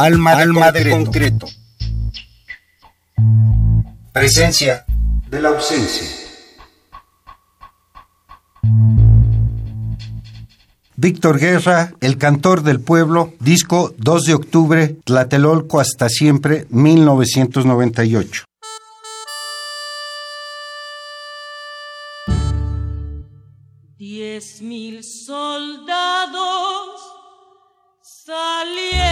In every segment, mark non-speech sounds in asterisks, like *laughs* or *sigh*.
Alma de, Alma de concreto. Presencia de la ausencia. Víctor Guerra, El Cantor del Pueblo, disco 2 de octubre, Tlatelolco hasta siempre, 1998. Diez mil soldados salieron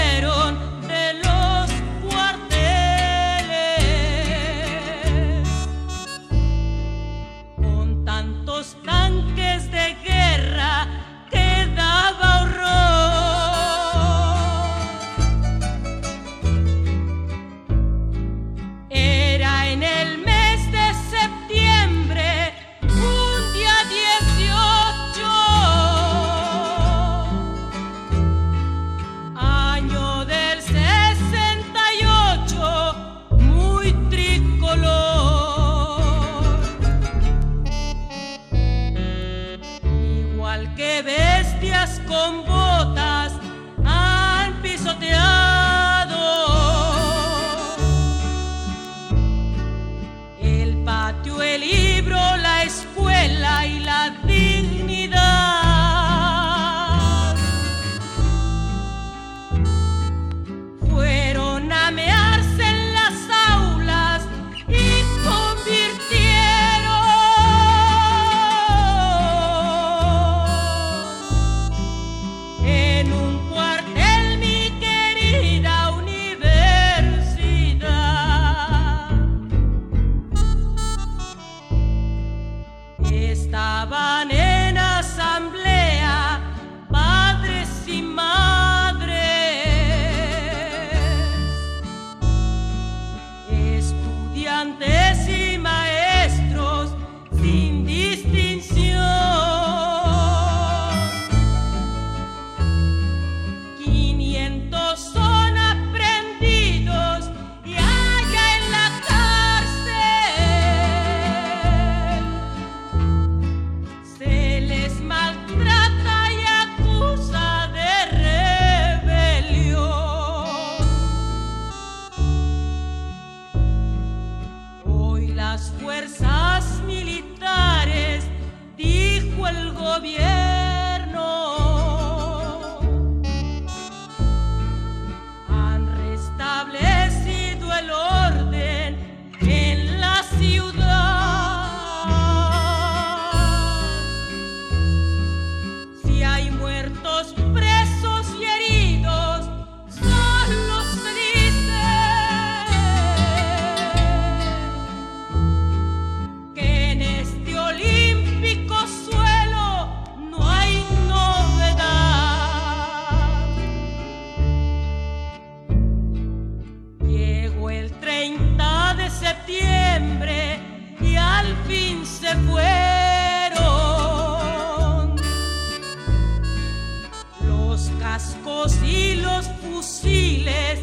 cascos y los fusiles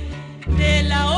de la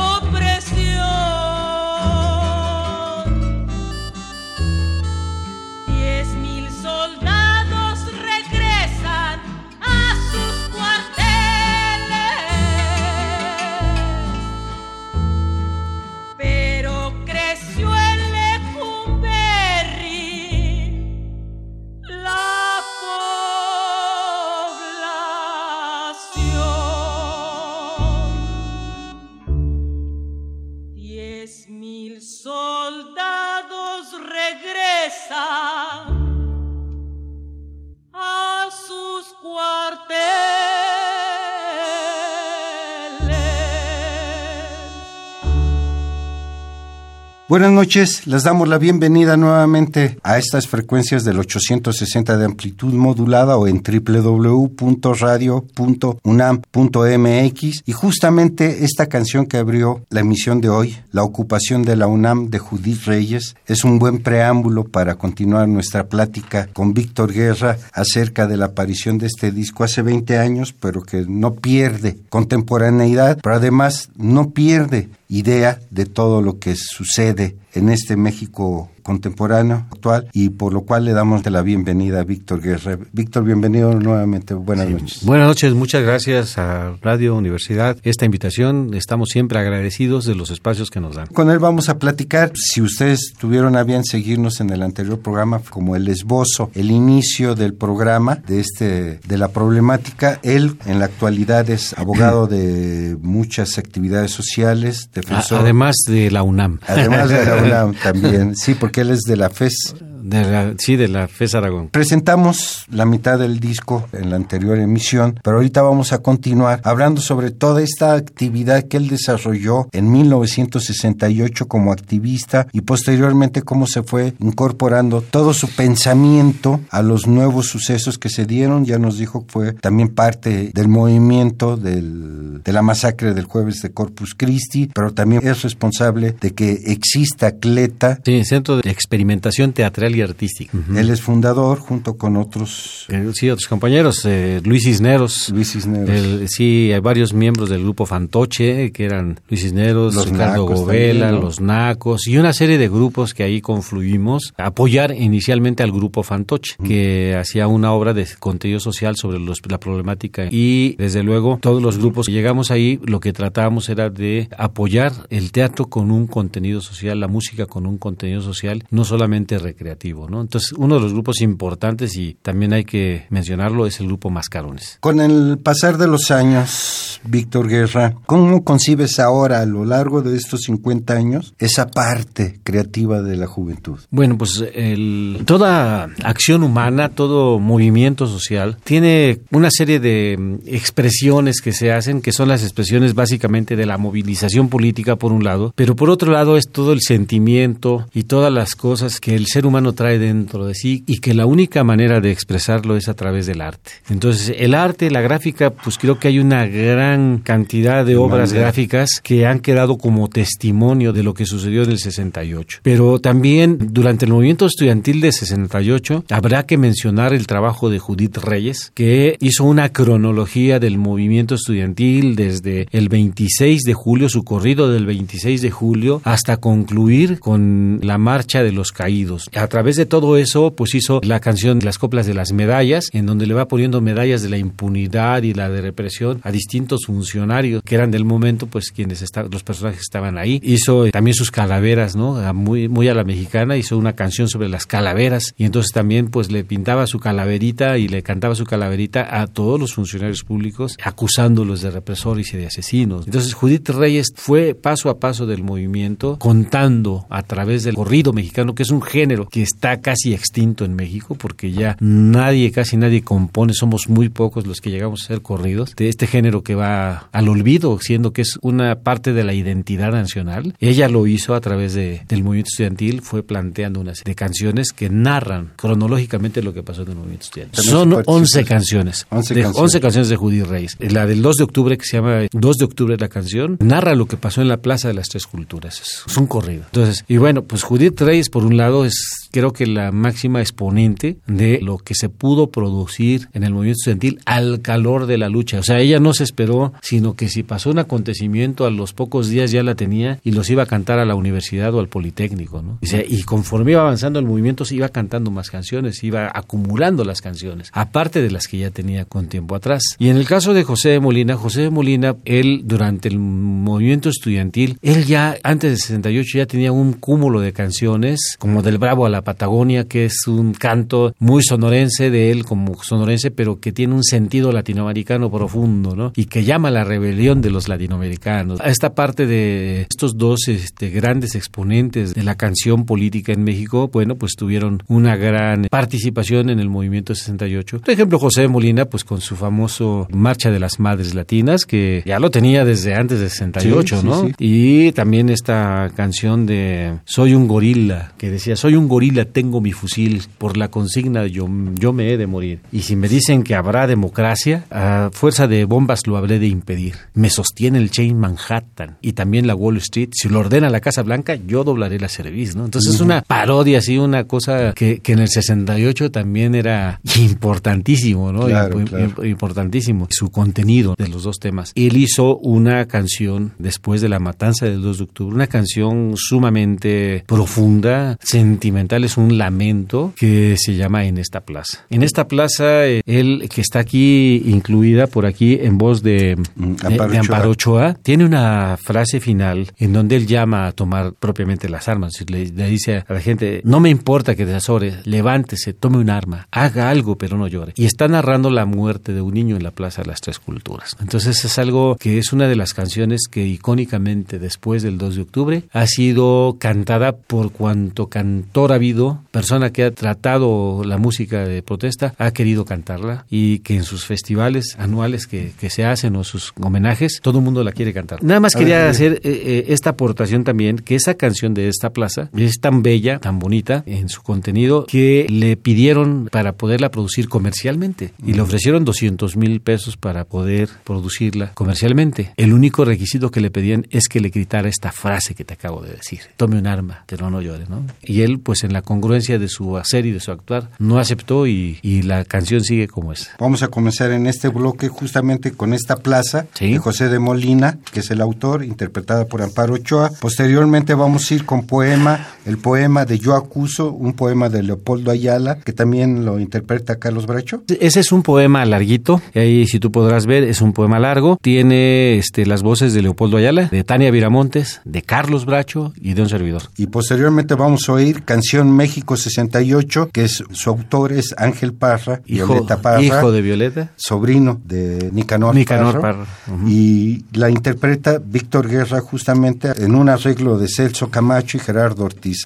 Buenas noches, les damos la bienvenida nuevamente a estas frecuencias del 860 de amplitud modulada o en www.radio.unam.mx y justamente esta canción que abrió la emisión de hoy, La ocupación de la UNAM de Judith Reyes, es un buen preámbulo para continuar nuestra plática con Víctor Guerra acerca de la aparición de este disco hace 20 años, pero que no pierde contemporaneidad, pero además no pierde idea de todo lo que sucede en este México contemporáneo, actual, y por lo cual le damos de la bienvenida a Víctor Guerra. Víctor, bienvenido nuevamente. Buenas noches. Buenas noches, muchas gracias a Radio Universidad. Esta invitación, estamos siempre agradecidos de los espacios que nos dan. Con él vamos a platicar. Si ustedes tuvieron a bien seguirnos en el anterior programa, como el esbozo, el inicio del programa de este de la problemática, él en la actualidad es abogado de muchas actividades sociales, defensor. Además de la UNAM. Además de la UNAM *laughs* también, sí, porque él es de la FES. De la, sí, de la FES Aragón. Presentamos la mitad del disco en la anterior emisión, pero ahorita vamos a continuar hablando sobre toda esta actividad que él desarrolló en 1968 como activista y posteriormente cómo se fue incorporando todo su pensamiento a los nuevos sucesos que se dieron. Ya nos dijo que fue también parte del movimiento del, de la masacre del jueves de Corpus Christi, pero también es responsable de que exista CLETA. Sí, Centro de Experimentación Teatral y Artística. Él es fundador junto con otros... Eh, sí, otros compañeros. Eh, Luis Cisneros. Luis Cisneros. El- sí, hay varios miembros del grupo Fantoche, que eran Luis Cisneros, Los Ricardo Govela. Los Nacos, y una serie de grupos que ahí confluimos a apoyar inicialmente al grupo Fantoche, que hacía una obra de contenido social sobre los- la problemática. Y desde luego, todos los grupos que llegamos ahí, lo que tratábamos era de apoyar el teatro con un contenido social, la música con un contenido social, no solamente recreativo. ¿No? Entonces, uno de los grupos importantes, y también hay que mencionarlo, es el grupo Mascarones. Con el pasar de los años, Víctor Guerra, ¿cómo concibes ahora, a lo largo de estos 50 años, esa parte creativa de la juventud? Bueno, pues el- toda acción humana, todo movimiento social, tiene una serie de mm, expresiones que se hacen, que son las expresiones básicamente de la movilización política, por un lado, pero por otro lado es todo el sentimiento y todas las cosas que el ser humano trae dentro de sí y que la única manera de expresarlo es a través del arte. Entonces, el arte, la gráfica, pues creo que hay una gran cantidad de obras Manera. gráficas que han quedado como testimonio de lo que sucedió en el 68. Pero también durante el movimiento estudiantil de 68 habrá que mencionar el trabajo de Judith Reyes, que hizo una cronología del movimiento estudiantil desde el 26 de julio, su corrido del 26 de julio, hasta concluir con la marcha de los caídos. A través de todo eso, pues hizo la canción Las coplas de las medallas, en donde le va poniendo medallas de la impunidad y la de represión a distintos funcionarios que eran del momento, pues quienes estaban, los personajes estaban ahí. Hizo eh, también sus calaveras, ¿no? Muy, muy a la mexicana, hizo una canción sobre las calaveras y entonces también pues le pintaba su calaverita y le cantaba su calaverita a todos los funcionarios públicos acusándolos de represores y de asesinos. Entonces Judith Reyes fue paso a paso del movimiento contando a través del corrido mexicano, que es un género que está casi extinto en México porque ya nadie, casi nadie compone, somos muy pocos los que llegamos a ser corridos, de este género que va al olvido, siendo que es una parte de la identidad nacional. Ella lo hizo a través de, del movimiento estudiantil, fue planteando una serie de canciones que narran cronológicamente lo que pasó en el movimiento estudiantil. Son su participación. 11 canciones. 11 de, canciones. 11 canciones de Judith Reyes. La del 2 de octubre, que se llama 2 de octubre la canción, narra lo que pasó en la Plaza de las Tres Culturas. Es, es un corrido. Entonces, y bueno, pues Judith Reyes, por un lado, es creo que la máxima exponente de lo que se pudo producir en el movimiento estudiantil al calor de la lucha. O sea, ella no se esperó, sino que si pasó un acontecimiento, a los pocos días ya la tenía y los iba a cantar a la universidad o al Politécnico, ¿no? O sea, y conforme iba avanzando el movimiento, se iba cantando más canciones, iba acumulando las canciones, aparte de las que ya tenía con tiempo atrás. Y en el caso de José de Molina, José de Molina, él durante el movimiento estudiantil, él ya antes del 68 ya tenía un cúmulo de canciones, como del Bravo a la Patagonia, que es un canto muy sonorense de él como sonorense, pero que tiene un sentido latinoamericano profundo, ¿no? Y que llama a la rebelión de los latinoamericanos. A esta parte de estos dos este, grandes exponentes de la canción política en México, bueno, pues tuvieron una gran participación en el movimiento 68. Por ejemplo, José Molina, pues con su famoso Marcha de las Madres Latinas, que ya lo tenía desde antes de 68, Sí, sí, ¿no? sí. Y también esta canción de Soy un gorila, que decía, soy un gorila tengo mi fusil por la consigna yo, yo me he de morir. Y si me dicen que habrá democracia, a fuerza de bombas lo habré de impedir. Me sostiene el chain Manhattan y también la Wall Street. Si lo ordena la Casa Blanca, yo doblaré la service, ¿no? Entonces es una parodia, así, una cosa que, que en el 68 también era importantísimo, ¿no? Claro, Imp- claro. imp- importantísimo su contenido de los dos temas. Él hizo una canción después de la matanza del 2 de octubre, una canción sumamente profunda, sentimental, es un lamento que se llama En esta plaza. En esta plaza, eh, él que está aquí incluida por aquí en voz de, Mm, Amparo de Amparo Ochoa. Tiene una frase final en donde él llama a tomar propiamente las armas. Le, le dice a la gente, no me importa que te azores, levántese, tome un arma, haga algo, pero no llore. Y está narrando la muerte de un niño en la Plaza de las Tres Culturas. Entonces es algo que es una de las canciones que icónicamente después del 2 de octubre ha sido cantada por cuanto cantor ha habido, persona que ha tratado la música de protesta, ha querido cantarla y que en sus festivales anuales que, que se hacen o sus homenajes, todo el mundo la quiere cantar. Nada más quería ver, hacer eh, eh, esta aportación también, que esa canción de esta plaza es tan bella, tan bonita en su contenido, que le pidieron para poderla producir comercialmente y le ofrecieron 200 mil pesos para poder producirla comercialmente. El único requisito que le pedían es que le gritara esta frase que te acabo de decir, tome un arma, pero no llore, ¿no? Y él, pues en la congruencia de su hacer y de su actuar, no aceptó y, y la canción sigue como es. Vamos a comenzar en este bloque justamente con esta plaza Sí. de José de Molina, que es el autor, interpretada por Amparo Ochoa. Posteriormente vamos a ir con poema, el poema de Yo Acuso, un poema de Leopoldo Ayala, que también lo interpreta Carlos Bracho. Ese es un poema larguito, ahí si tú podrás ver, es un poema largo. Tiene este, las voces de Leopoldo Ayala, de Tania Viramontes, de Carlos Bracho y de un servidor. Y posteriormente vamos a oír Canción México 68, que es su autor es Ángel Parra, Hijo, Violeta Parra, hijo de Violeta. sobrino de Nicanor, Nicanor Parra, y la interpreta Víctor Guerra justamente en un arreglo de Celso Camacho y Gerardo Ortiz.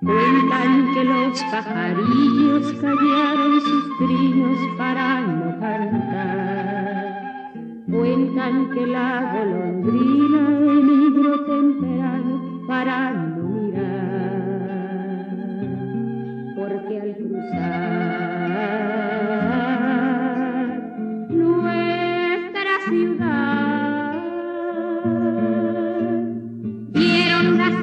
Cuentan que los pajarillos callaron sus trinos para no cantar. Cuentan que la golondrina emigró temprano para no mirar. Porque al cruzar nuestra ciudad Vieron la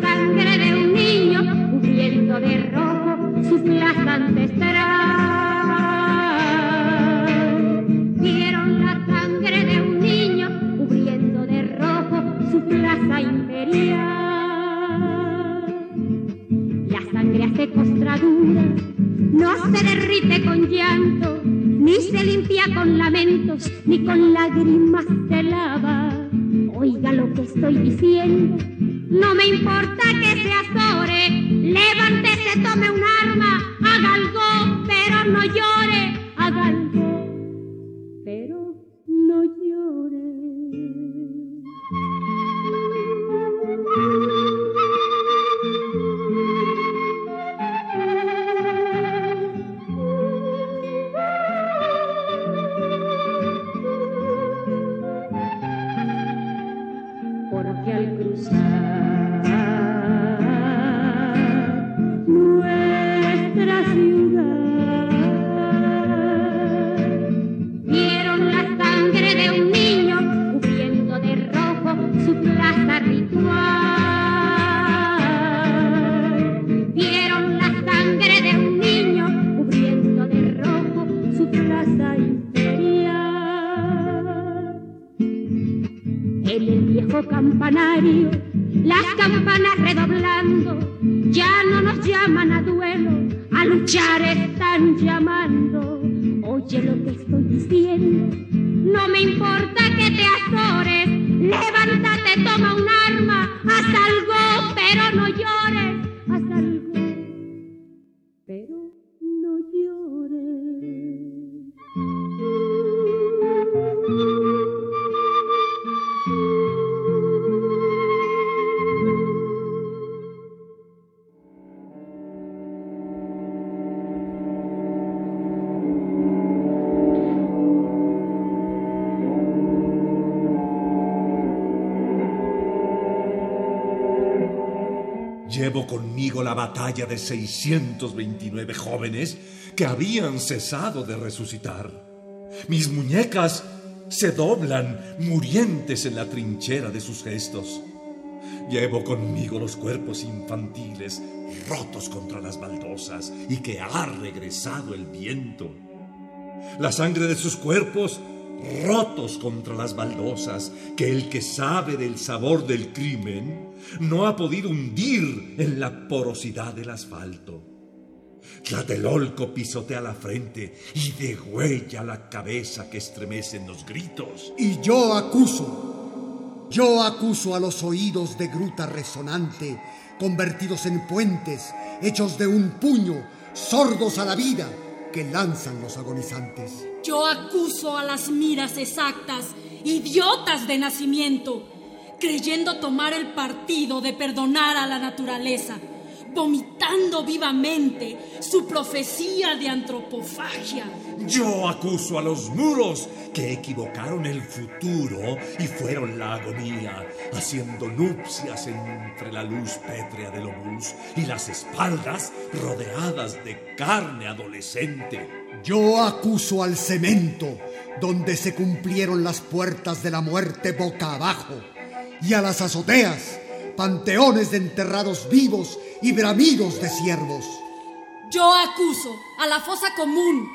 ni con lágrimas se lava. No llores, batalla de 629 jóvenes que habían cesado de resucitar. Mis muñecas se doblan murientes en la trinchera de sus gestos. Llevo conmigo los cuerpos infantiles rotos contra las baldosas y que ha regresado el viento. La sangre de sus cuerpos rotos contra las baldosas que el que sabe del sabor del crimen no ha podido hundir en la porosidad del asfalto. Tlatelolco pisotea la frente y degüella la cabeza que estremecen los gritos. Y yo acuso, yo acuso a los oídos de gruta resonante, convertidos en puentes, hechos de un puño, sordos a la vida que lanzan los agonizantes. Yo acuso a las miras exactas, idiotas de nacimiento, creyendo tomar el partido de perdonar a la naturaleza vomitando vivamente su profecía de antropofagia. Yo acuso a los muros que equivocaron el futuro y fueron la agonía, haciendo nupcias entre la luz pétrea del obús y las espaldas rodeadas de carne adolescente. Yo acuso al cemento, donde se cumplieron las puertas de la muerte boca abajo, y a las azoteas, panteones de enterrados vivos y bramidos de siervos. Yo acuso a la fosa común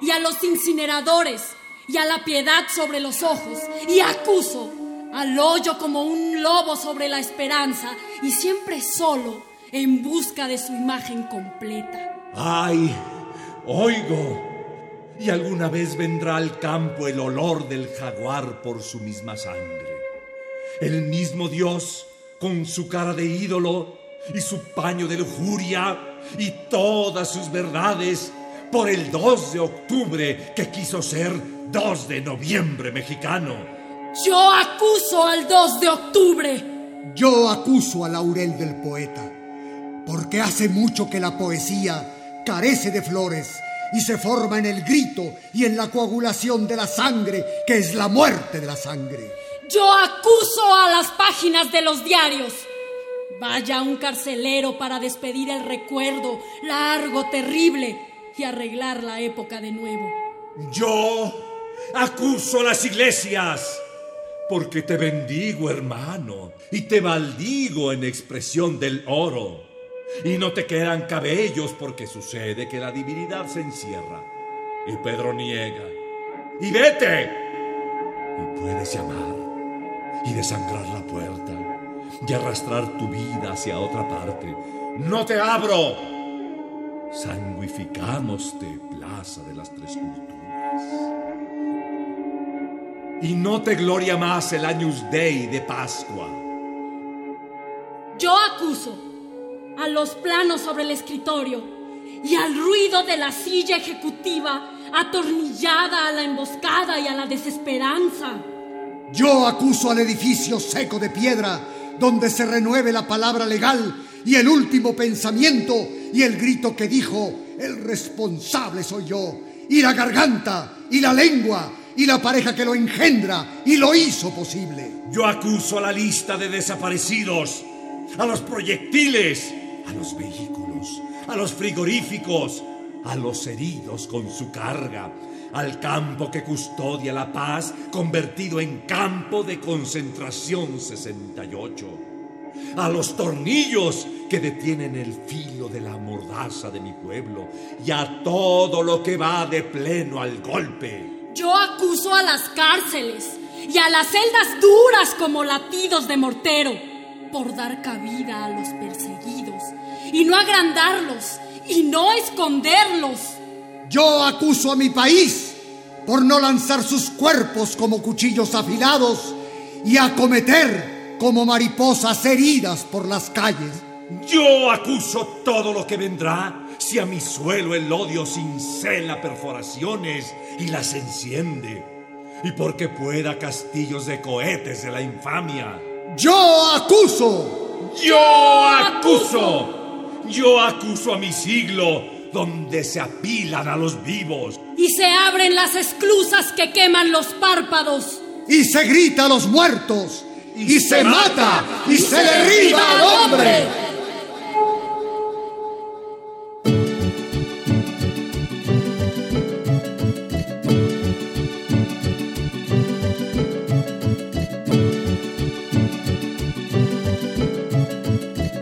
y a los incineradores y a la piedad sobre los ojos y acuso al hoyo como un lobo sobre la esperanza y siempre solo en busca de su imagen completa. ¡Ay! Oigo. Y alguna vez vendrá al campo el olor del jaguar por su misma sangre. El mismo Dios, con su cara de ídolo, y su paño de lujuria y todas sus verdades por el 2 de octubre que quiso ser 2 de noviembre mexicano. Yo acuso al 2 de octubre. Yo acuso a Laurel del poeta, porque hace mucho que la poesía carece de flores y se forma en el grito y en la coagulación de la sangre, que es la muerte de la sangre. Yo acuso a las páginas de los diarios Vaya un carcelero para despedir el recuerdo largo, terrible y arreglar la época de nuevo. Yo acuso las iglesias porque te bendigo, hermano, y te maldigo en expresión del oro. Y no te quedan cabellos porque sucede que la divinidad se encierra. Y Pedro niega. Y vete. Y puedes llamar y desangrar la puerta y arrastrar tu vida hacia otra parte. ¡No te abro! Sanguificamoste, plaza de las tres culturas. Y no te gloria más el Años Dei de Pascua. Yo acuso a los planos sobre el escritorio y al ruido de la silla ejecutiva atornillada a la emboscada y a la desesperanza. Yo acuso al edificio seco de piedra donde se renueve la palabra legal y el último pensamiento y el grito que dijo, el responsable soy yo, y la garganta, y la lengua, y la pareja que lo engendra y lo hizo posible. Yo acuso a la lista de desaparecidos, a los proyectiles, a los vehículos, a los frigoríficos, a los heridos con su carga, al campo que custodia la paz, convertido en campo de concentración 68, a los tornillos que detienen el filo de la mordaza de mi pueblo y a todo lo que va de pleno al golpe. Yo acuso a las cárceles y a las celdas duras como latidos de mortero por dar cabida a los perseguidos y no agrandarlos y no esconderlos. Yo acuso a mi país por no lanzar sus cuerpos como cuchillos afilados y acometer como mariposas heridas por las calles. Yo acuso todo lo que vendrá si a mi suelo el odio cincela perforaciones y las enciende, y porque pueda castillos de cohetes de la infamia. Yo acuso. Yo acuso. Yo acuso a mi siglo, donde se apilan a los vivos. Y se abren las esclusas que queman los párpados. Y se grita a los muertos. Y, se, mata. Y, se, se, derriba al hombre.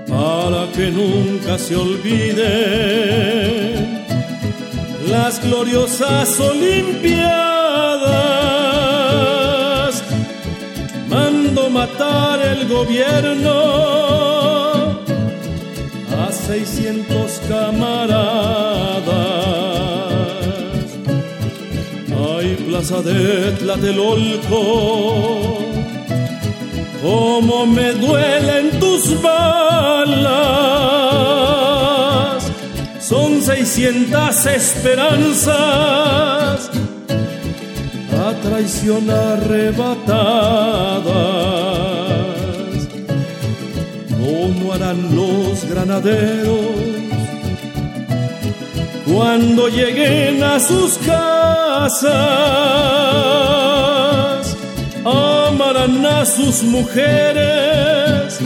Para que nunca se olvide las gloriosas Olimpiadas. Mando matar el gobierno a 600 camaradas. Hay plaza de Tlatelolco. Cómo me duelen tus balas son seiscientas esperanzas a traición arrebatadas. ¿Cómo harán los granaderos cuando lleguen a sus casas? Amarán a sus mujeres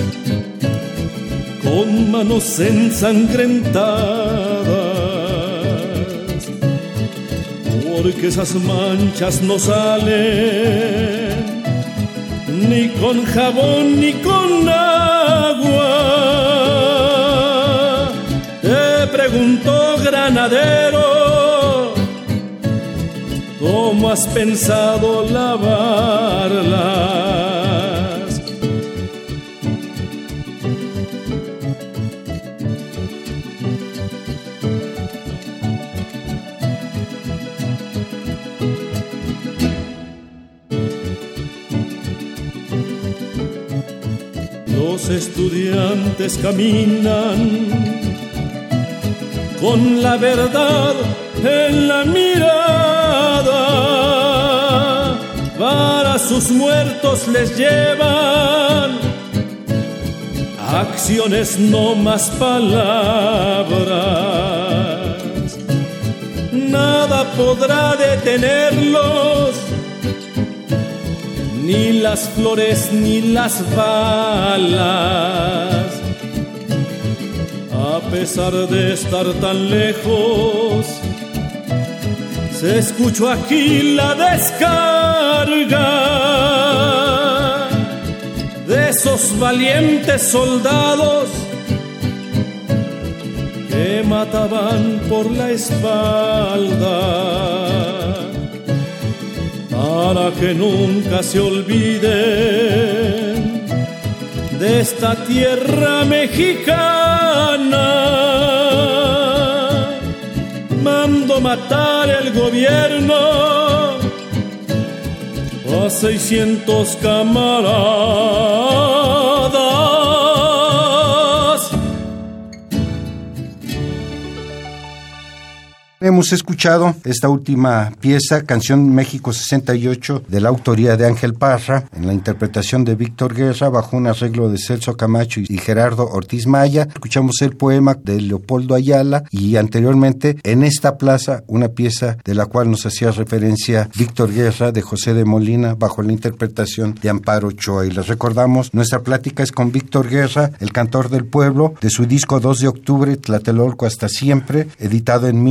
con manos ensangrentadas, porque esas manchas no salen ni con jabón ni con agua. Te pregunto, granadero, ¿cómo has pensado lavarlas? Los estudiantes caminan con la verdad en la mirada. Para sus muertos les llevan acciones, no más palabras. Nada podrá detenerlos ni las flores ni las balas. A pesar de estar tan lejos, se escuchó aquí la descarga de esos valientes soldados que mataban por la espalda para que nunca se olviden de esta tierra mexicana. Mando matar el gobierno a 600 camaradas. Hemos escuchado esta última pieza, Canción México 68, de la autoría de Ángel Parra, en la interpretación de Víctor Guerra, bajo un arreglo de Celso Camacho y Gerardo Ortiz Maya. Escuchamos el poema de Leopoldo Ayala y anteriormente en esta plaza una pieza de la cual nos hacía referencia Víctor Guerra de José de Molina, bajo la interpretación de Amparo Ochoa. Y les recordamos, nuestra plática es con Víctor Guerra, el cantor del pueblo, de su disco 2 de octubre, Tlatelolco hasta siempre, editado en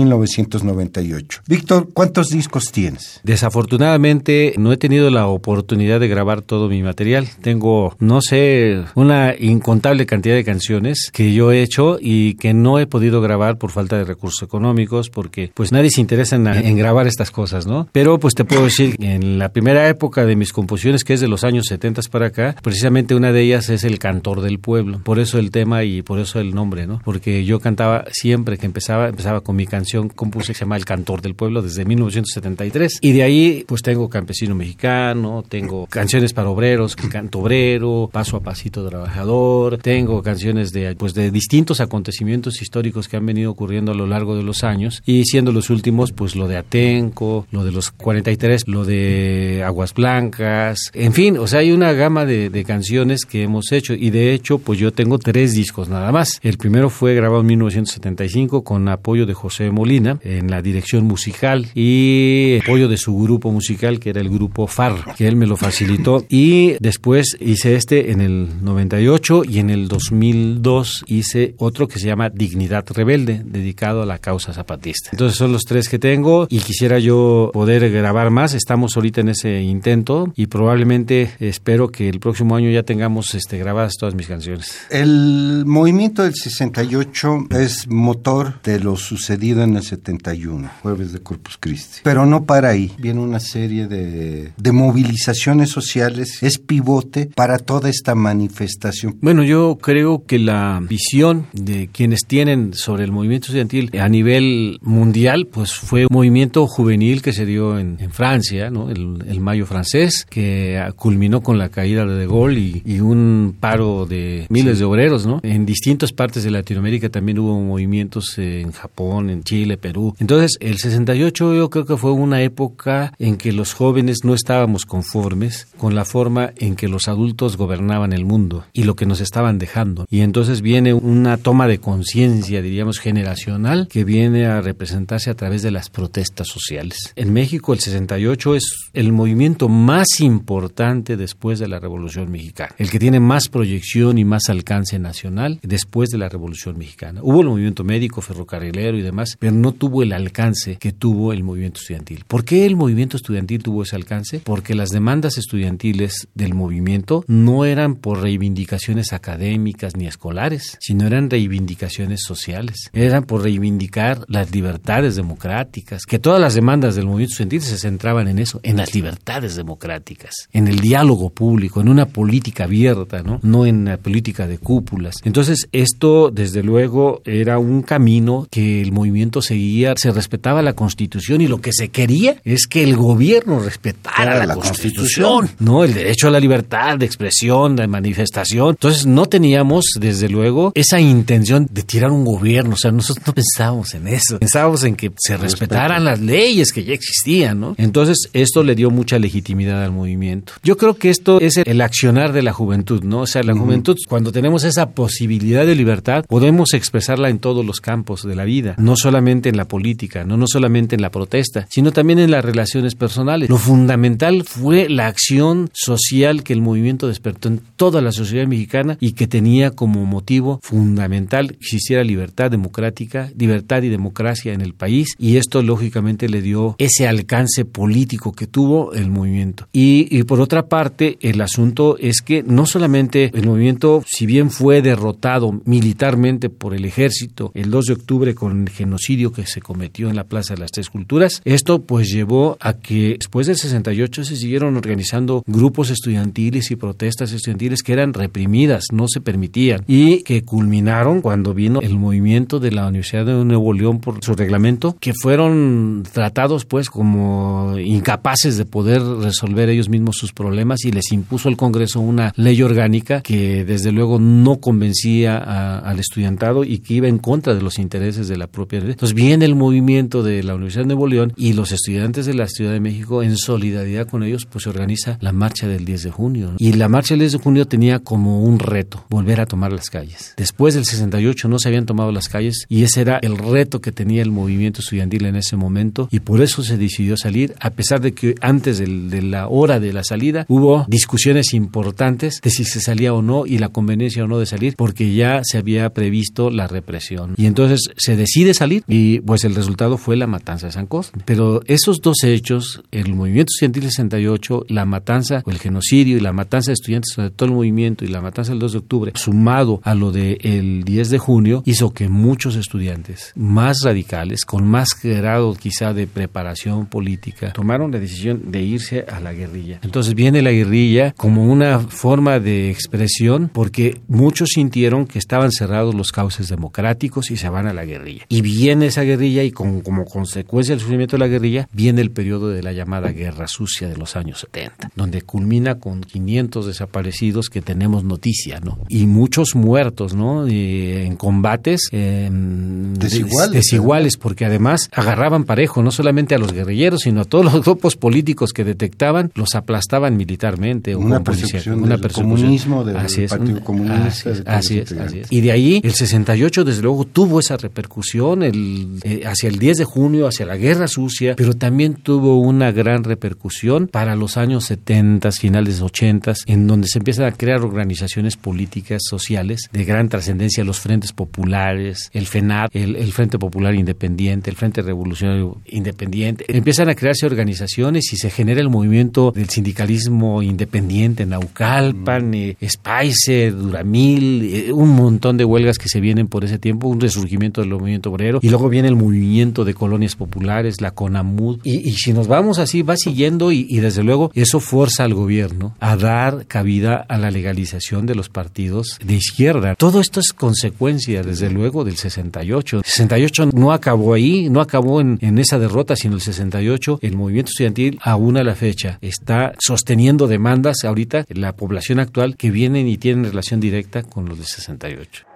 1998. Víctor, ¿cuántos discos tienes? Desafortunadamente no he tenido la oportunidad de grabar todo mi material. Tengo, no sé, una incontable cantidad de canciones que yo he hecho y que no he podido grabar por falta de recursos económicos porque pues nadie se interesa en, en grabar estas cosas, ¿no? Pero pues te puedo decir, en la primera época de mis composiciones, que es de los años 70 para acá, precisamente una de ellas es El Cantor del Pueblo. Por eso el tema y por eso el nombre, ¿no? Porque yo cantaba siempre que empezaba, empezaba con mi canción compuse se llama El Cantor del Pueblo desde 1973. Y de ahí pues tengo Campesino Mexicano, tengo canciones para obreros, Canto Obrero, Paso a Pasito Trabajador, tengo canciones de pues de distintos acontecimientos históricos que han venido ocurriendo a lo largo de los años y siendo los últimos pues lo de Atenco, lo de los 43, lo de Aguas Blancas, en fin, o sea, hay una gama de, canciones que hemos hecho y de hecho pues yo tengo tres discos nada más. El primero fue grabado en 1975 con apoyo de José Molina en la dirección musical y apoyo de su grupo musical que era el grupo FAR, que él me lo facilitó *laughs* y después hice este en el 98 y en el 2002 hice otro que se llama Dignidad Rebelde, dedicado a la causa zapatista. Entonces son los tres que tengo y quisiera yo poder grabar más. Estamos ahorita en ese intento y probablemente espero que el próximo año ya tengamos este, grabadas todas mis canciones. El movimiento del 68 es motor de lo sucedido en el 71, jueves de Corpus Christi. Pero no para ahí, viene una serie de, de movilizaciones sociales, es pivote para toda esta manifestación. Bueno, yo creo que la visión de quienes tienen sobre el movimiento estudiantil a nivel mundial, pues fue un movimiento juvenil que se dio en, en Francia, ¿no? El, el, Mayo francés, que culminó con la caída de De Gaulle y, y un paro de miles sí. de obreros, ¿no? En distintas partes de Latinoamérica también hubo movimientos en Japón, en Chile, Perú. Entonces, el 68 yo creo que fue una época en que los jóvenes no estábamos conformes con la forma en que los adultos gobernaban el mundo y lo que nos estaban dejando. Y entonces viene una toma de conciencia, diríamos, generacional que viene a representarse a través de las protestas sociales. En México el 68 es el movimiento más importante después de la Revolución Mexicana, el que tiene más proyección y más alcance nacional después de la Revolución Mexicana. Hubo el movimiento médico, ferrocarrilero y demás, pero no tuvo el alcance que tuvo el movimiento estudiantil. ¿Por qué el movimiento estudiantil tuvo ese alcance? Porque las demandas estudiantiles del movimiento no eran por reivindicaciones académicas ni escolares, sino eran reivindicaciones sociales. Eran por reivindicar las libertades democráticas, que todas las demandas del movimiento estudiantil se centraban en eso, en las libertades democráticas, en el diálogo público, en una política abierta, ¿no? No en la política de cúpulas. Entonces, esto, desde luego, era un camino que el movimiento seguía, se respetaba la Constitución y lo que se quería es que el gobierno respetara la, la Constitución, Constitución, ¿no? El derecho a la libertad de expresión, de manifestación. Entonces, no teníamos, desde luego, esa intención de tirar un gobierno. O sea, nosotros no pensábamos en eso. Pensábamos en que se respetaran las leyes que ya existían, ¿no? Entonces, esto le dio mucha legitimidad al movimiento. Yo creo que esto es el accionar de la juventud, ¿no? O sea, la uh -huh. juventud, cuando tenemos esa posibilidad de libertad, podemos expresarla en todos los campos de la vida, no solamente en la política, no, no solamente en la protesta, sino también en las relaciones personales. Lo fundamental fue la acción social que el movimiento despertó en toda la sociedad mexicana y que tenía como motivo fundamental que existiera libertad democrática, libertad y democracia en el país y esto lógicamente le dio ese alcance político que tuvo el movimiento. Y, por otra parte, el asunto es que no solamente el movimiento, si bien fue derrotado militarmente por el ejército el 2 de octubre con el genocidio que se cometió en la Plaza de las Tres Culturas, esto pues llevó a que después del 68 se siguieron organizando grupos estudiantiles y protestas estudiantiles que eran reprimidas, no se permitían y que culminaron cuando vino el movimiento de la Universidad de Nuevo León por su reglamento, que fueron tratados pues como incapaces de poder resolver ellos mismos sus problemas y les impuso el Congreso una ley orgánica que desde luego no convencía a, al estudiantado y que iba en contra de los intereses de la propia. Entonces viene el movimiento de la Universidad de Nuevo León y los estudiantes de la Ciudad de México en solidaridad con ellos pues se organiza la marcha del 10 de junio ¿no? y la marcha del 10 de junio tenía como un reto volver a tomar las calles. Después del 68 no se habían tomado las calles y ese era el reto que tenía el movimiento estudiantil en ese momento y por eso se decidió salir a pesar de que antes del, de la hora de la salida hubo discusiones importantes de si se salía o no y la conveniencia o no de salir porque ya se había previsto la represión y entonces se decide salir y pues el resultado fue la matanza de San Cosme pero esos dos hechos el movimiento estudiantil 68 la matanza o el genocidio y la matanza de estudiantes de todo el movimiento y la matanza del 2 de octubre sumado a lo del de 10 de junio hizo que muchos estudiantes más radicales con más grado quizá de preparación política tomaron la decisión de irse a la guerrilla entonces viene la guerrilla como una forma de expresión porque muchos sintieron que estaban cerrados los cauces democráticos y se van a la guerrilla. Y viene esa guerrilla y con, como consecuencia del sufrimiento de la guerrilla viene el periodo de la llamada Guerra Sucia de los años 70, donde culmina con 500 desaparecidos que tenemos noticia, ¿no? Y muchos muertos, ¿no? Y en combates eh, desiguales, desiguales, porque además agarraban parejo no solamente a los guerrilleros, sino a todos los grupos políticos que detectaban, los aplastaban militarmente. Una o persecución, una persecución. comunismo, del así es, Partido una, Comunista. Así es, así es, así es, Y de ahí el 68 desde luego tuvo esa repercusión, el eh, hacia el 10 de junio, hacia la Guerra Sucia, pero también tuvo una gran repercusión para los años 70, finales 80, en donde se empiezan a crear organizaciones políticas, sociales de gran trascendencia, los frentes populares, el FENAP, el, el Frente Popular Independiente, el Frente Revolucionario Independiente. Empiezan a crearse organizaciones y se genera el movimiento del sindicalismo independiente, Naucalpan, mm. eh, Spicer, Duramil, eh, un montón de huelgas que se vienen por ese tiempo, un resurgimiento del movimiento obrero, y luego viene el movimiento de colonias populares, la CONAMUD, y, si nos vamos así, va siguiendo y, desde luego eso fuerza al gobierno a dar cabida a la legalización de los partidos de izquierda. Todo esto es consecuencia, desde luego, del 68. El 68 no acabó ahí, no acabó en, en esa derrota, sino el 68, el movimiento estudiantil aún a la fecha está sosteniendo demandas ahorita la población actual que vienen y tienen relación directa con los de 68.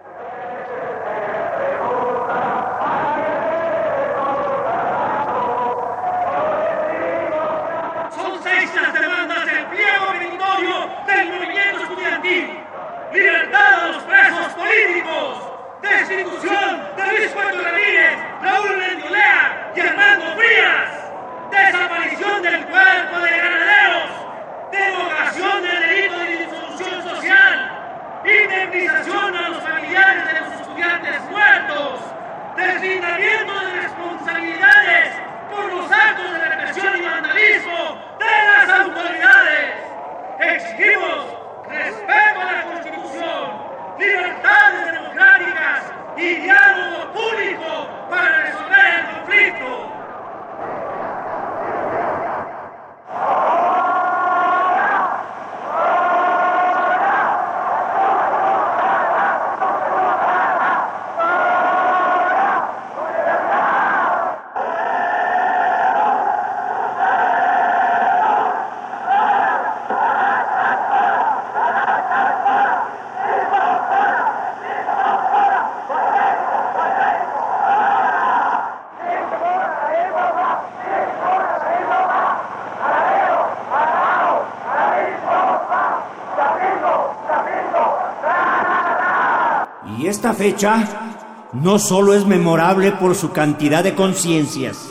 Esta fecha no solo es memorable por su cantidad de conciencias,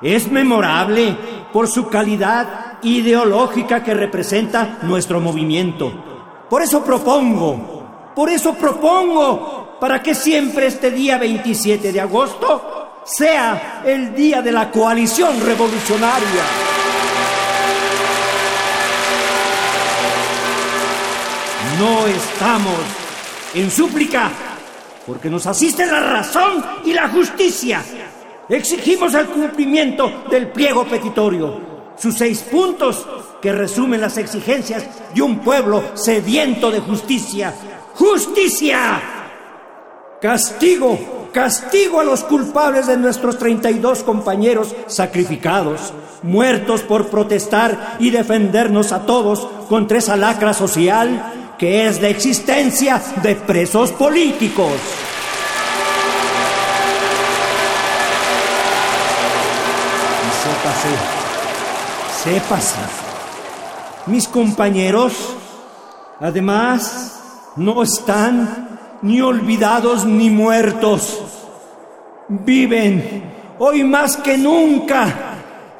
es memorable por su calidad ideológica que representa nuestro movimiento. Por eso propongo, por eso propongo, para que siempre este día 27 de agosto sea el día de la coalición revolucionaria. No estamos en súplica porque nos asiste la razón y la justicia. Exigimos el cumplimiento del pliego petitorio, sus seis puntos que resumen las exigencias de un pueblo sediento de justicia. ¡Justicia! Castigo, castigo a los culpables de nuestros 32 compañeros sacrificados, muertos por protestar y defendernos a todos contra esa lacra social que es la existencia de presos políticos. Y sépase, sépase, mis compañeros, además, no están ni olvidados ni muertos. Viven hoy más que nunca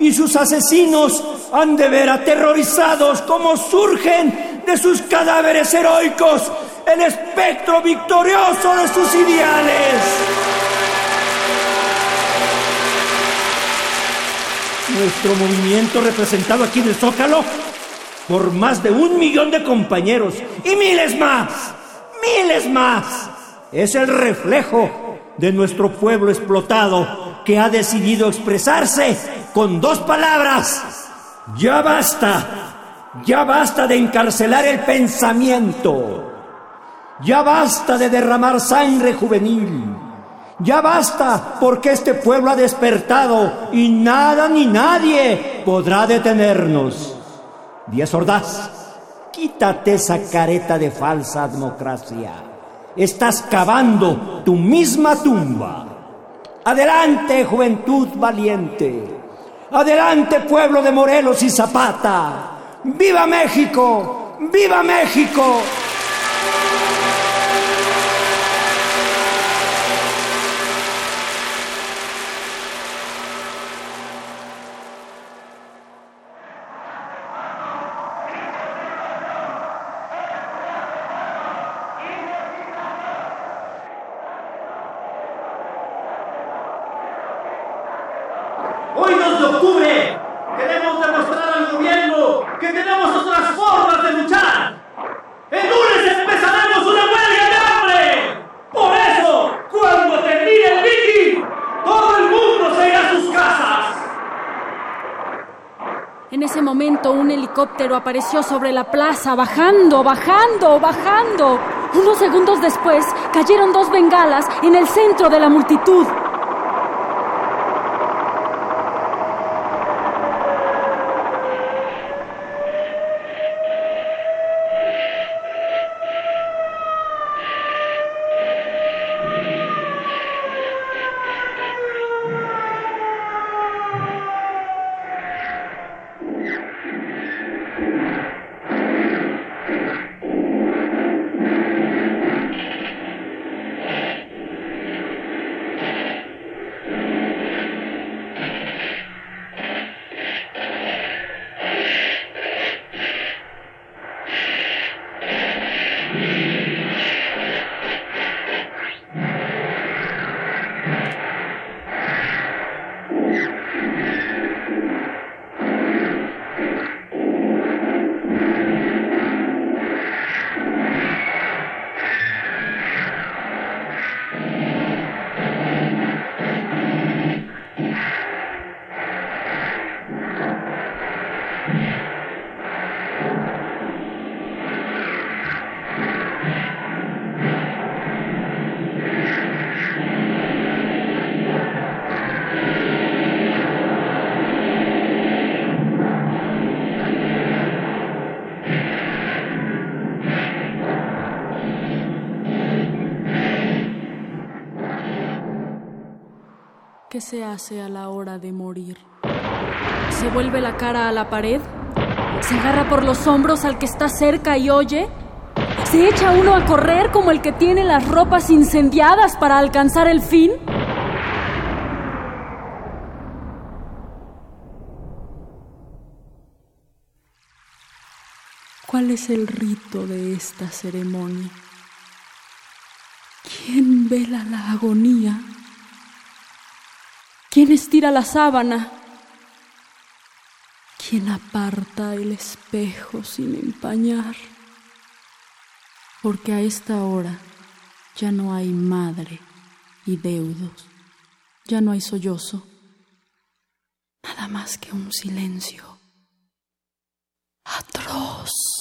y sus asesinos han de ver aterrorizados cómo surgen de sus cadáveres heroicos el espectro victorioso de sus ideales. Nuestro movimiento representado aquí en el Zócalo por más de un millón de compañeros y miles más, miles más, es el reflejo de nuestro pueblo explotado que ha decidido expresarse con dos palabras. Ya basta, ya basta de encarcelar el pensamiento. Ya basta de derramar sangre juvenil. Ya basta porque este pueblo ha despertado y nada ni nadie podrá detenernos. Díaz Ordaz, quítate esa careta de falsa democracia. Estás cavando tu misma tumba. Adelante, juventud valiente. Adelante pueblo de Morelos y Zapata. ¡Viva México! ¡Viva México! Hoy 2 de octubre queremos demostrar al gobierno que tenemos otras formas de luchar. El lunes empezaremos una huelga de hambre. Por eso, cuando termine el meeting, todo el mundo se irá a sus casas. En ese momento un helicóptero apareció sobre la plaza, bajando, bajando, bajando. Unos segundos después cayeron dos bengalas en el centro de la multitud. Se hace a la hora de morir? ¿Se vuelve la cara a la pared? ¿Se agarra por los hombros al que está cerca y oye? ¿Se echa uno a correr como el que tiene las ropas incendiadas para alcanzar el fin? ¿Cuál es el rito de esta ceremonia? ¿Quién vela la agonía? ¿Quién estira la sábana? ¿Quién aparta el espejo sin empañar? Porque a esta hora ya no hay madre y deudos, ya no hay sollozo, nada más que un silencio atroz.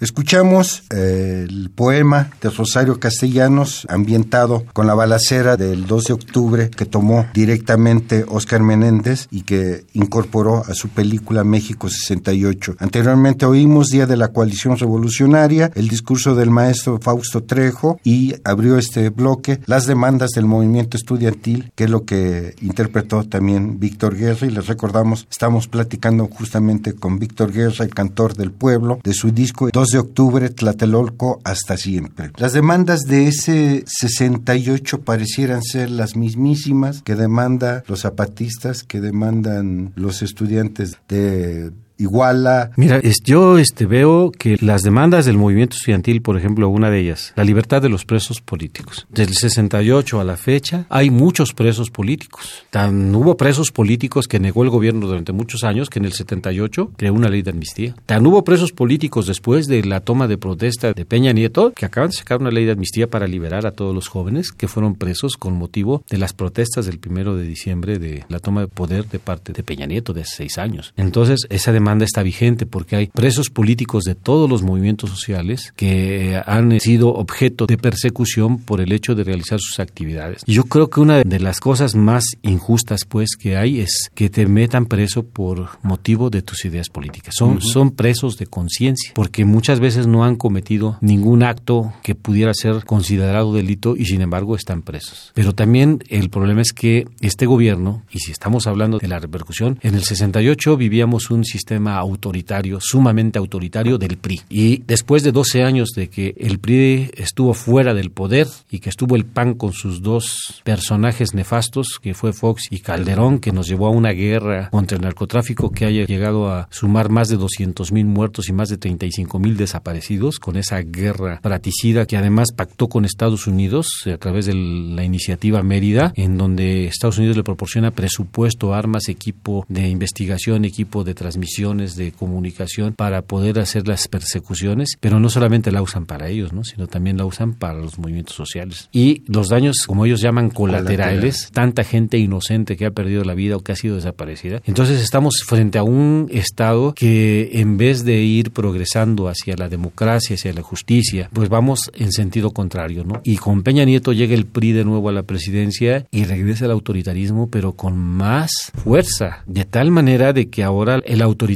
Escuchamos eh, el poema de Rosario Castellanos ambientado con la balacera del 2 de octubre que tomó directamente Oscar Menéndez y que incorporó a su película México 68. Anteriormente oímos Día de la Coalición Revolucionaria, el discurso del maestro Fausto Trejo y abrió este bloque las demandas del movimiento estudiantil, que es lo que interpretó también Víctor Guerra y les recordamos, estamos platicando justamente con Víctor Guerra, el cantor del pueblo, de su disco 2 de octubre, Tlatelolco hasta siempre. Las demandas de ese 68 parecieran ser las mismísimas que demanda los zapatistas, que demandan los estudiantes de Iguala. Mira, es, yo este, veo que las demandas del movimiento estudiantil, por ejemplo, una de ellas, la libertad de los presos políticos. Desde el 68 a la fecha hay muchos presos políticos. Tan hubo presos políticos que negó el gobierno durante muchos años que en el 78 creó una ley de amnistía. Tan hubo presos políticos después de la toma de protesta de Peña Nieto que acaban de sacar una ley de amnistía para liberar a todos los jóvenes que fueron presos con motivo de las protestas del primero de diciembre de la toma de poder de parte de Peña Nieto de hace seis años. Entonces, esa demanda está vigente porque hay presos políticos de todos los movimientos sociales que han sido objeto de persecución por el hecho de realizar sus actividades. Yo creo que una de las cosas más injustas pues que hay es que te metan preso por motivo de tus ideas políticas. Son, uh -huh. son presos de conciencia porque muchas veces no han cometido ningún acto que pudiera ser considerado delito y sin embargo están presos. Pero también el problema es que este gobierno, y si estamos hablando de la repercusión, en el 68 vivíamos un sistema sistema autoritario, sumamente autoritario del PRI. Y después de 12 años de que el PRI estuvo fuera del poder y que estuvo el PAN con sus dos personajes nefastos, que fue Fox y Calderón, que nos llevó a una guerra contra el narcotráfico que haya llegado a sumar más de 200 mil muertos y más de 35 mil desaparecidos, con esa guerra fraticida que además pactó con Estados Unidos a través de la iniciativa Mérida, en donde Estados Unidos le proporciona presupuesto, armas, equipo de investigación, equipo de de comunicación para poder hacer las persecuciones, pero no solamente la usan para ellos, ¿no? sino también la usan para los movimientos sociales. Y los daños, como ellos llaman colaterales, tanta gente inocente que ha perdido la vida o que ha sido desaparecida. Entonces estamos frente a un Estado que en vez de ir progresando hacia la democracia, hacia la justicia, pues vamos en sentido contrario, ¿no? Y con Peña Nieto llega el PRI de nuevo a la presidencia y regresa el autoritarismo, pero con más fuerza, de tal manera de que ahora el autoritarismo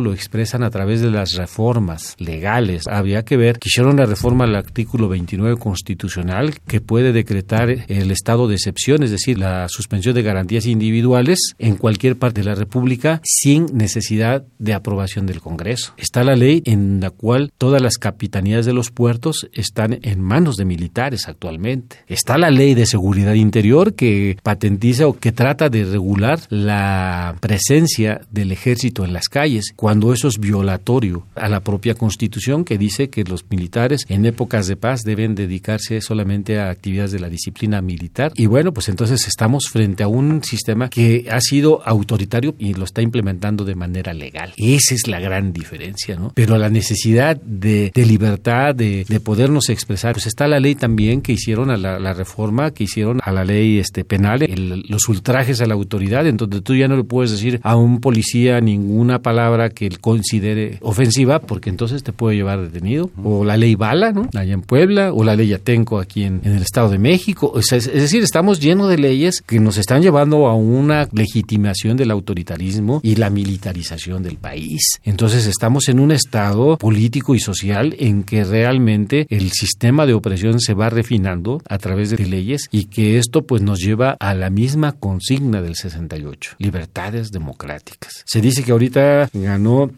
lo expresan a través de las reformas legales. Habría que ver que hicieron la reforma al artículo 29 constitucional que puede decretar el estado de excepción, es decir, la suspensión de garantías individuales en cualquier parte de la República sin necesidad de aprobación del Congreso. Está la ley en la cual todas las capitanías de los puertos están en manos de militares actualmente. Está la ley de seguridad interior que patentiza o que trata de regular la presencia del ejército en las calles cuando eso es violatorio a la propia constitución que dice que los militares en épocas de paz deben dedicarse solamente a actividades de la disciplina militar. Y bueno, pues entonces estamos frente a un sistema que ha sido autoritario y lo está implementando de manera legal. Esa es la gran diferencia, ¿no? Pero la necesidad de, de libertad, de, de, podernos expresar, pues está la ley también que hicieron a la, la reforma, que hicieron a la ley este, penal, el, los ultrajes a la autoridad, en donde tú ya no le puedes decir a un policía ninguna palabra que él considere ofensiva, porque entonces te puede llevar detenido. O la ley Bala, ¿no? Allá en Puebla, o la ley Atenco aquí en, en el Estado de México. O sea, es, es decir, estamos llenos de leyes que nos están llevando a una legitimación del autoritarismo y la militarización del país. Entonces estamos en un estado político y social en que realmente el sistema de opresión se va refinando a través de leyes y que esto pues nos lleva a la misma consigna del 68, libertades democráticas. Se dice que ahorita ganó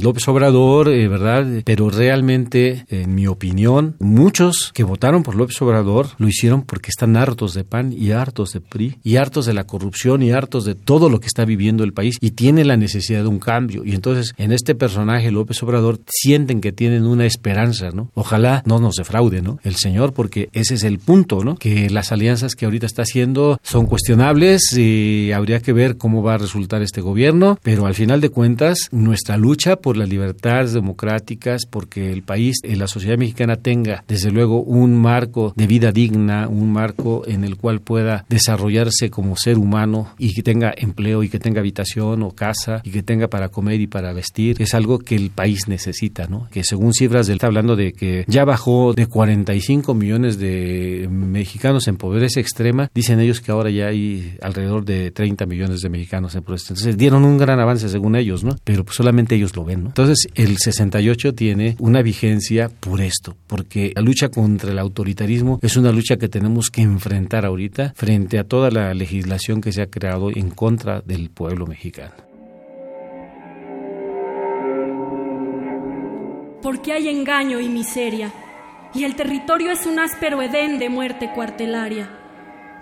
López Obrador, eh, ¿verdad? Pero realmente, en mi opinión, muchos que votaron por López Obrador lo hicieron porque están hartos de PAN y hartos de PRI y hartos de la corrupción y hartos de todo lo que está viviendo el país y tienen la necesidad de un cambio. Y entonces en este personaje López Obrador sienten que tienen una esperanza, ¿no? Ojalá no nos defraude, ¿no? El señor, porque ese es el punto, ¿no? Que las alianzas que ahorita está haciendo son cuestionables y habría que ver cómo va a resultar este gobierno, pero al final de cuentas nuestra lucha por las libertades democráticas, porque el país, la sociedad mexicana tenga desde luego un marco de vida digna, un marco en el cual pueda desarrollarse como ser humano y que tenga empleo y que tenga habitación o casa y que tenga para comer y para vestir, es algo que el país necesita, ¿no? Que según cifras del está hablando de que ya bajó de 45 millones de mexicanos en pobreza extrema, dicen ellos que ahora ya hay alrededor de 30 millones de mexicanos en pobreza. Entonces dieron un gran avance según ellos, ¿no? Pero pues solamente ellos lo ven. Entonces el 68 tiene una vigencia por esto, porque la lucha contra el autoritarismo es una lucha que tenemos que enfrentar ahorita frente a toda la legislación que se ha creado en contra del pueblo mexicano. Porque hay engaño y miseria, y el territorio es un áspero edén de muerte cuartelaria.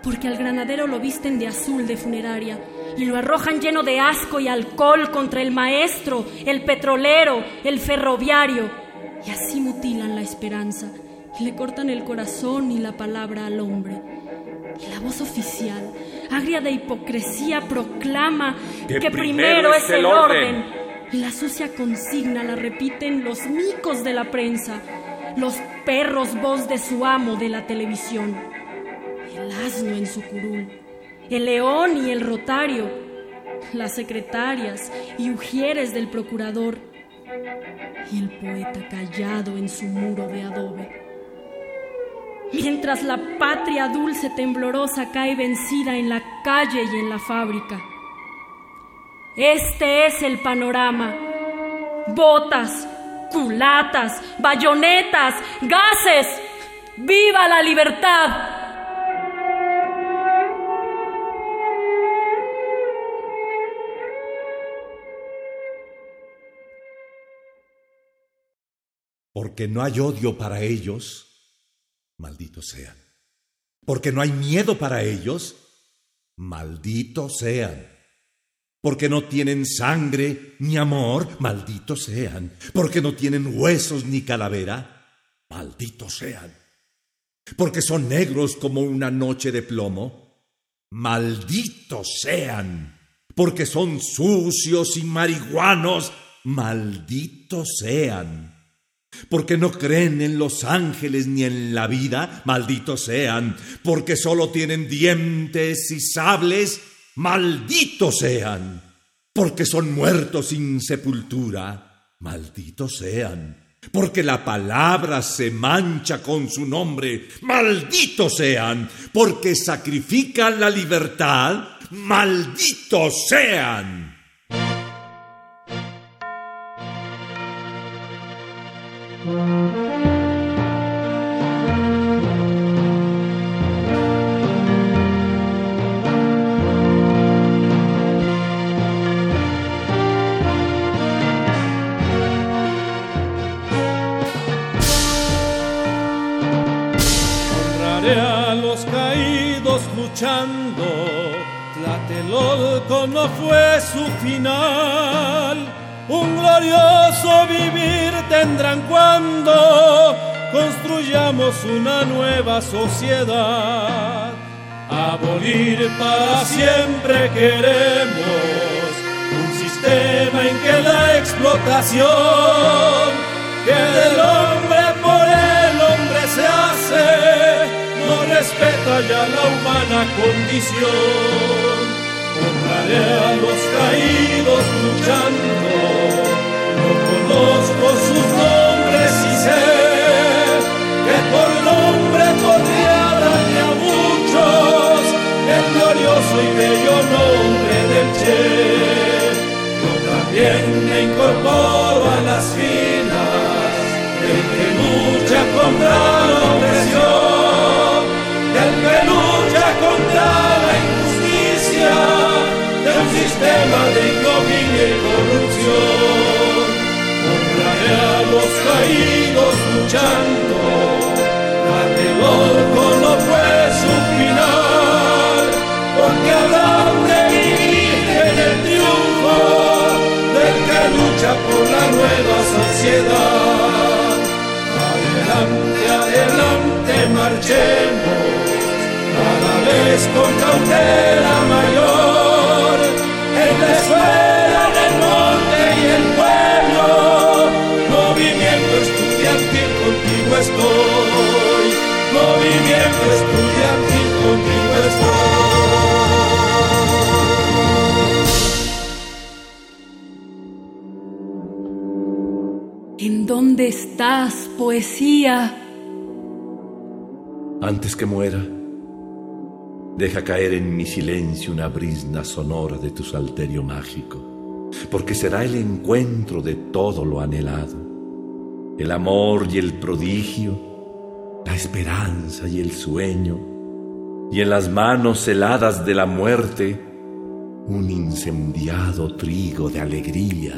Porque al granadero lo visten de azul de funeraria y lo arrojan lleno de asco y alcohol contra el maestro, el petrolero, el ferroviario, y así mutilan la esperanza y le cortan el corazón y la palabra al hombre. Y la voz oficial, agria de hipocresía, proclama que, que primero, primero, es el orden. orden. Y la sucia consigna la repiten los micos de la prensa, los perros voz de su amo de la televisión, el asno en su curul, el león y el rotario, las secretarias y ujieres del procurador, y el poeta callado en su muro de adobe mientras la patria dulce temblorosa cae vencida en la calle y en la fábrica. Este es el panorama. Botas, culatas, bayonetas, gases. ¡Viva la libertad! Porque no hay odio para ellos, malditos sean. Porque no hay miedo para ellos, malditos sean. Porque no tienen sangre ni amor, malditos sean. Porque no tienen huesos ni calavera, malditos sean. Porque son negros como una noche de plomo, malditos sean. Porque son sucios y marihuanos, malditos sean. Porque no creen en los ángeles ni en la vida, malditos sean. Porque solo tienen dientes y sables, malditos sean. Porque son muertos sin sepultura, malditos sean. Porque la palabra se mancha con su nombre, malditos sean. Porque sacrifican la libertad, malditos sean. A los caídos luchando. Tlatelolco no fue su final. Un glorioso vivir tendrán cuando construyamos una nueva sociedad. Abolir para siempre queremos un sistema en que la explotación que del hombre por el hombre se hace respeta ya la humana condición. Honraré a los caídos luchando, no conozco sus nombres y sé que por nombre darle a muchos el glorioso y bello nombre del Che. Yo también me incorporo a las filas del que lucha contra la opresión, sistema de ignominia y corrupción. Los caídos luchando, la de no fue su final, porque habrán de vivir en el triunfo del que lucha por la nueva sociedad. Adelante, adelante, marchemos, cada vez con cautela mayor, dónde estás, poesía? Antes que muera, deja caer en mi silencio una brisna sonora de tu salterio mágico, porque será el encuentro de todo lo anhelado, el amor y el prodigio, la esperanza y el sueño, y en las manos heladas de la muerte, un incendiado trigo de alegría.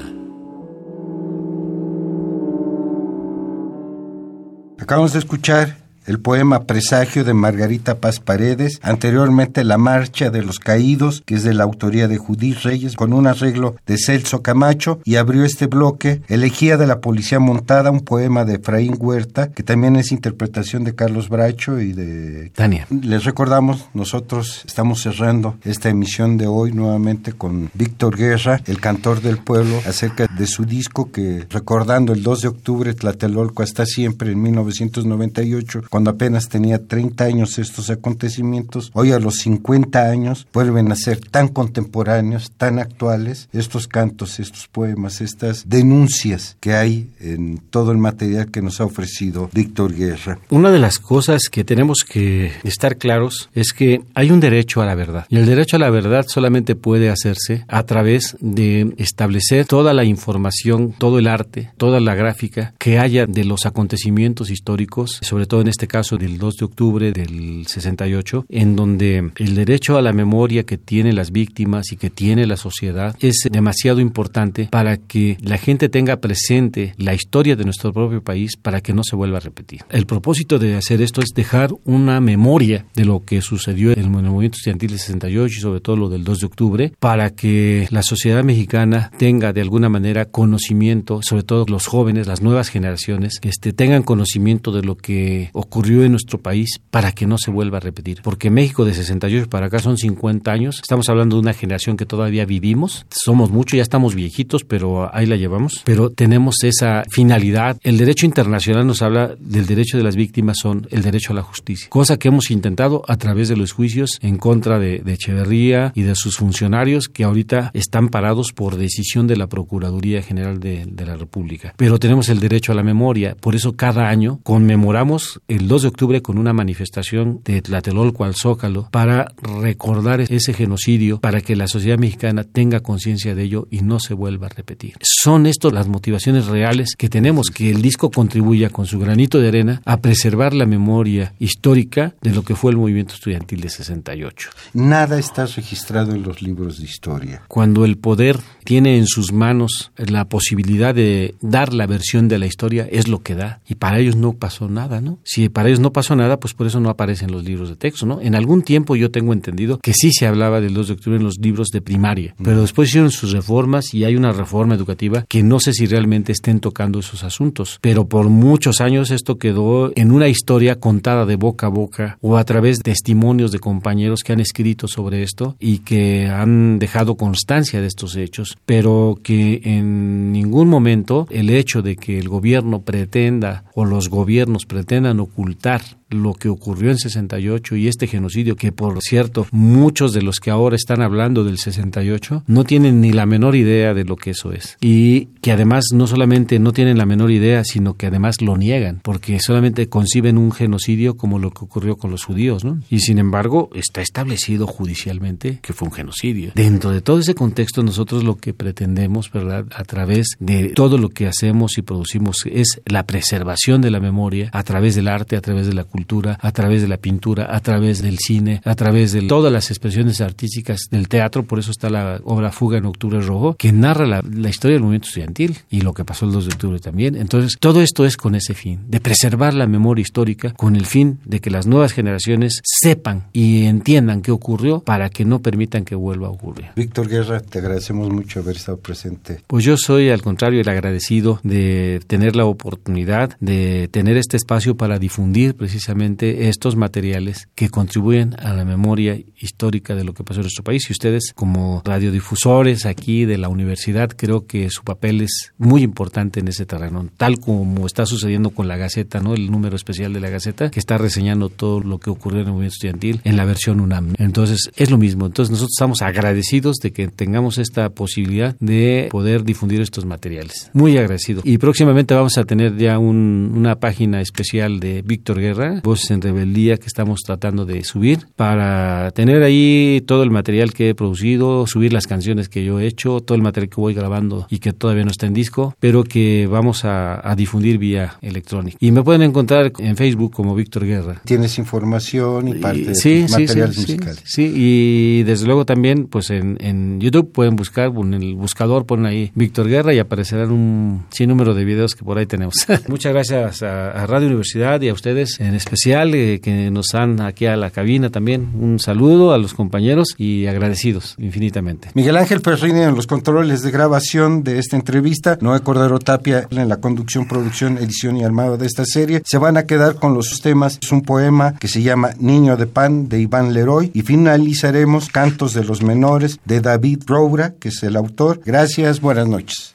Acabamos de escuchar el poema Presagio de Margarita Paz Paredes, anteriormente La Marcha de los Caídos, que es de la autoría de Judith Reyes, con un arreglo de Celso Camacho, y abrió este bloque Elegía de la Policía Montada, un poema de Efraín Huerta, que también es interpretación de Carlos Bracho y de... Tania. Les recordamos, nosotros estamos cerrando esta emisión de hoy nuevamente con Víctor Guerra, el cantor del pueblo, acerca de su disco que, recordando el 2 de octubre, Tlatelolco hasta siempre, en 1998, cuando apenas tenía 30 años estos acontecimientos, hoy a los 50 años vuelven a ser tan contemporáneos, tan actuales, estos cantos, estos poemas, estas denuncias que hay en todo el material que nos ha ofrecido Víctor Guerra. Una de las cosas que tenemos que estar claros es que hay un derecho a la verdad. Y el derecho a la verdad solamente puede hacerse a través de establecer toda la información, todo el arte, toda la gráfica que haya de los acontecimientos históricos, sobre todo en este caso del 2 de octubre del 68, en donde el derecho a la memoria que tienen las víctimas y que tiene la sociedad es demasiado importante para que la gente tenga presente la historia de nuestro propio país para que no se vuelva a repetir. El propósito de hacer esto es dejar una memoria de lo que sucedió en el movimiento estudiantil del 68 y sobre todo lo del 2 de octubre para que la sociedad mexicana tenga de alguna manera conocimiento, sobre todo los jóvenes, las nuevas generaciones, este, tengan conocimiento de lo que ocurrió en nuestro país para que no se vuelva a repetir. Porque México de 68 para acá son 50 años, estamos hablando de una generación que todavía vivimos, somos muchos, ya estamos viejitos, pero ahí la llevamos, pero tenemos esa finalidad. El derecho internacional nos habla del derecho de las víctimas son el derecho a la justicia, cosa que hemos intentado a través de los juicios en contra de, de Echeverría y de sus funcionarios que ahorita están parados por decisión de la Procuraduría General de, de la República. Pero tenemos el derecho a la memoria, por eso cada año conmemoramos el 2 de octubre con una manifestación de Tlatelolco al Zócalo para recordar ese genocidio, para que la sociedad mexicana tenga conciencia de ello y no se vuelva a repetir. Son estas las motivaciones reales que tenemos, que el disco contribuya con su granito de arena a preservar la memoria histórica de lo que fue el movimiento estudiantil de 68. Nada está registrado en los libros de historia. Cuando el poder tiene en sus manos la posibilidad de dar la versión de la historia, es lo que da. Y para ellos no pasó nada, ¿no? Si para ellos no pasó nada, pues por eso no aparecen los libros de texto, ¿no? En algún tiempo yo tengo entendido que sí se hablaba del 2 de octubre en los libros de primaria, pero después hicieron sus reformas y hay una reforma educativa que no sé si realmente estén tocando esos asuntos. Pero por muchos años esto quedó en una historia contada de boca a boca o a través de testimonios de compañeros que han escrito sobre esto y que han dejado constancia de estos hechos, pero que en ningún momento el hecho de que el gobierno pretenda o los gobiernos pretendan ocultar lo que ocurrió en 68 y este genocidio que por cierto muchos de los que ahora están hablando del 68 no tienen ni la menor idea de lo que eso es. Y que además no solamente no tienen la menor idea sino que además lo niegan porque solamente conciben un genocidio como lo que ocurrió con los judíos ¿no? y sin embargo está establecido judicialmente que fue un genocidio. Dentro de todo ese contexto nosotros lo que pretendemos verdad a través de todo lo que hacemos y producimos es la preservación de la memoria a través del arte a través de la cultura cultura, a través de la pintura, a través del cine, a través de todas las expresiones artísticas del teatro, por eso está la obra Fuga en Octubre Rojo, que narra la, la, historia del movimiento estudiantil y lo que pasó el 2 de octubre también. Entonces, todo esto es con ese fin, de preservar la memoria histórica, con el fin de que las nuevas generaciones sepan y entiendan qué ocurrió para que no permitan que vuelva a ocurrir. Víctor Guerra, te agradecemos mucho haber estado presente. Pues yo soy, al contrario, el agradecido de tener la oportunidad de tener este espacio para difundir precisamente estos materiales que contribuyen a la memoria histórica de lo que pasó en nuestro país. Y ustedes, como radiodifusores aquí de la universidad, creo que su papel es muy importante en ese terreno, tal como está sucediendo con la Gaceta, ¿no? El número especial de la Gaceta, que está reseñando todo lo que ocurrió en el movimiento estudiantil en la versión UNAM. Entonces, es lo mismo. Entonces, nosotros estamos agradecidos de que tengamos esta posibilidad de poder difundir estos materiales. Muy agradecido. Y próximamente vamos a tener ya un, una página especial de Víctor Guerra, Voces en Rebeldía, que estamos tratando de subir para tener ahí todo el material que he producido, subir las canciones que yo he hecho, todo el material que voy grabando y que todavía no está en disco, pero que vamos a, a difundir vía electrónica. Y me pueden encontrar en Facebook como Víctor Guerra. Tienes información y parte de sí, tus sí, materiales sí, musicales. Sí, y desde luego también pues en, en YouTube pueden buscar, en el buscador ponen ahí Víctor Guerra y aparecerán un sinnúmero de videos que por ahí tenemos. *laughs* Muchas gracias a, a Radio Universidad y a ustedes en especial eh, que nos han aquí a la cabina también. Un saludo a los compañeros y agradecidos infinitamente. Miguel Ángel Perrini en los controles de grabación de esta entrevista, Noé Cordero Tapia en la conducción, producción, edición y armado de esta serie. Se van a quedar con los temas. Es un poema que se llama Niño de Pan de Iván Leroy y finalizaremos Cantos de los Menores de David Roura, que es el autor. Gracias, buenas noches.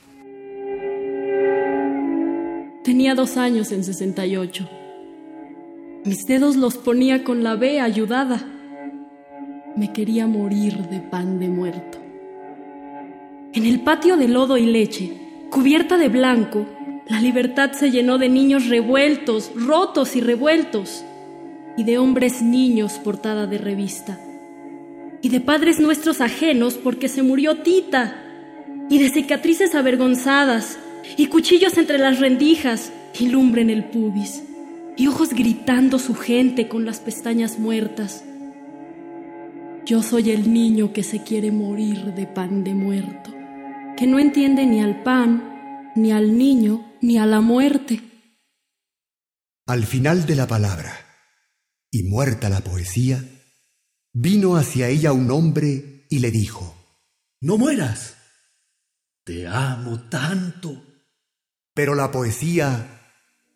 Tenía dos años en 68. Mis dedos los ponía con la B ayudada. Me quería morir de pan de muerto. En el patio de lodo y leche, cubierta de blanco, la libertad se llenó de niños revueltos, rotos y revueltos, y de hombres niños portada de revista, y de padres nuestros ajenos porque se murió Tita, y de cicatrices avergonzadas, y cuchillos entre las rendijas, y lumbre en el pubis y ojos gritando su gente con las pestañas muertas. Yo soy el niño que se quiere morir de pan de muerto, que no entiende ni al pan, ni al niño, ni a la muerte. Al final de la palabra, y muerta la poesía, vino hacia ella un hombre y le dijo, No mueras, te amo tanto. Pero la poesía,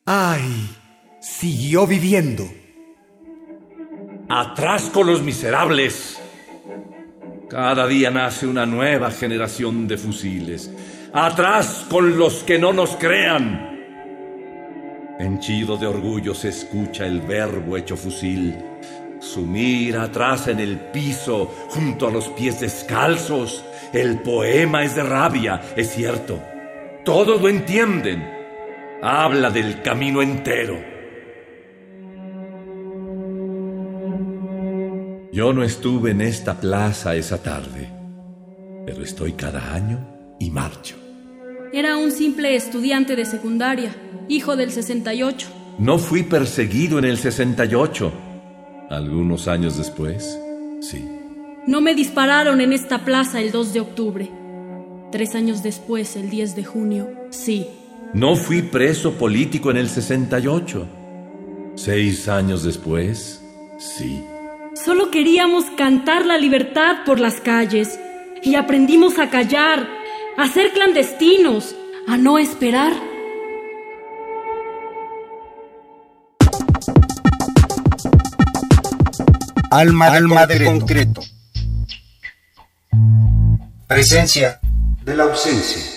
ay, siguió viviendo. Atrás con los miserables. Cada día nace una nueva generación de fusiles. Atrás con los que no nos crean. Henchido de orgullo se escucha el verbo hecho fusil. Sumir atrás en el piso, junto a los pies descalzos. El poema es de rabia, es cierto. Todos lo entienden. Habla del camino entero. Yo no estuve en esta plaza esa tarde, pero estoy cada año y marcho. Era un simple estudiante de secundaria, hijo del 68. No fui perseguido en el 68. Algunos años después, sí. No me dispararon en esta plaza el 2 de octubre. Tres años después, el 10 de junio, sí. No fui preso político en el 68. Seis años después, sí. Solo queríamos cantar la libertad por las calles y aprendimos a callar, a ser clandestinos, a no esperar. Alma, Alma de, concreto. Presencia de la ausencia.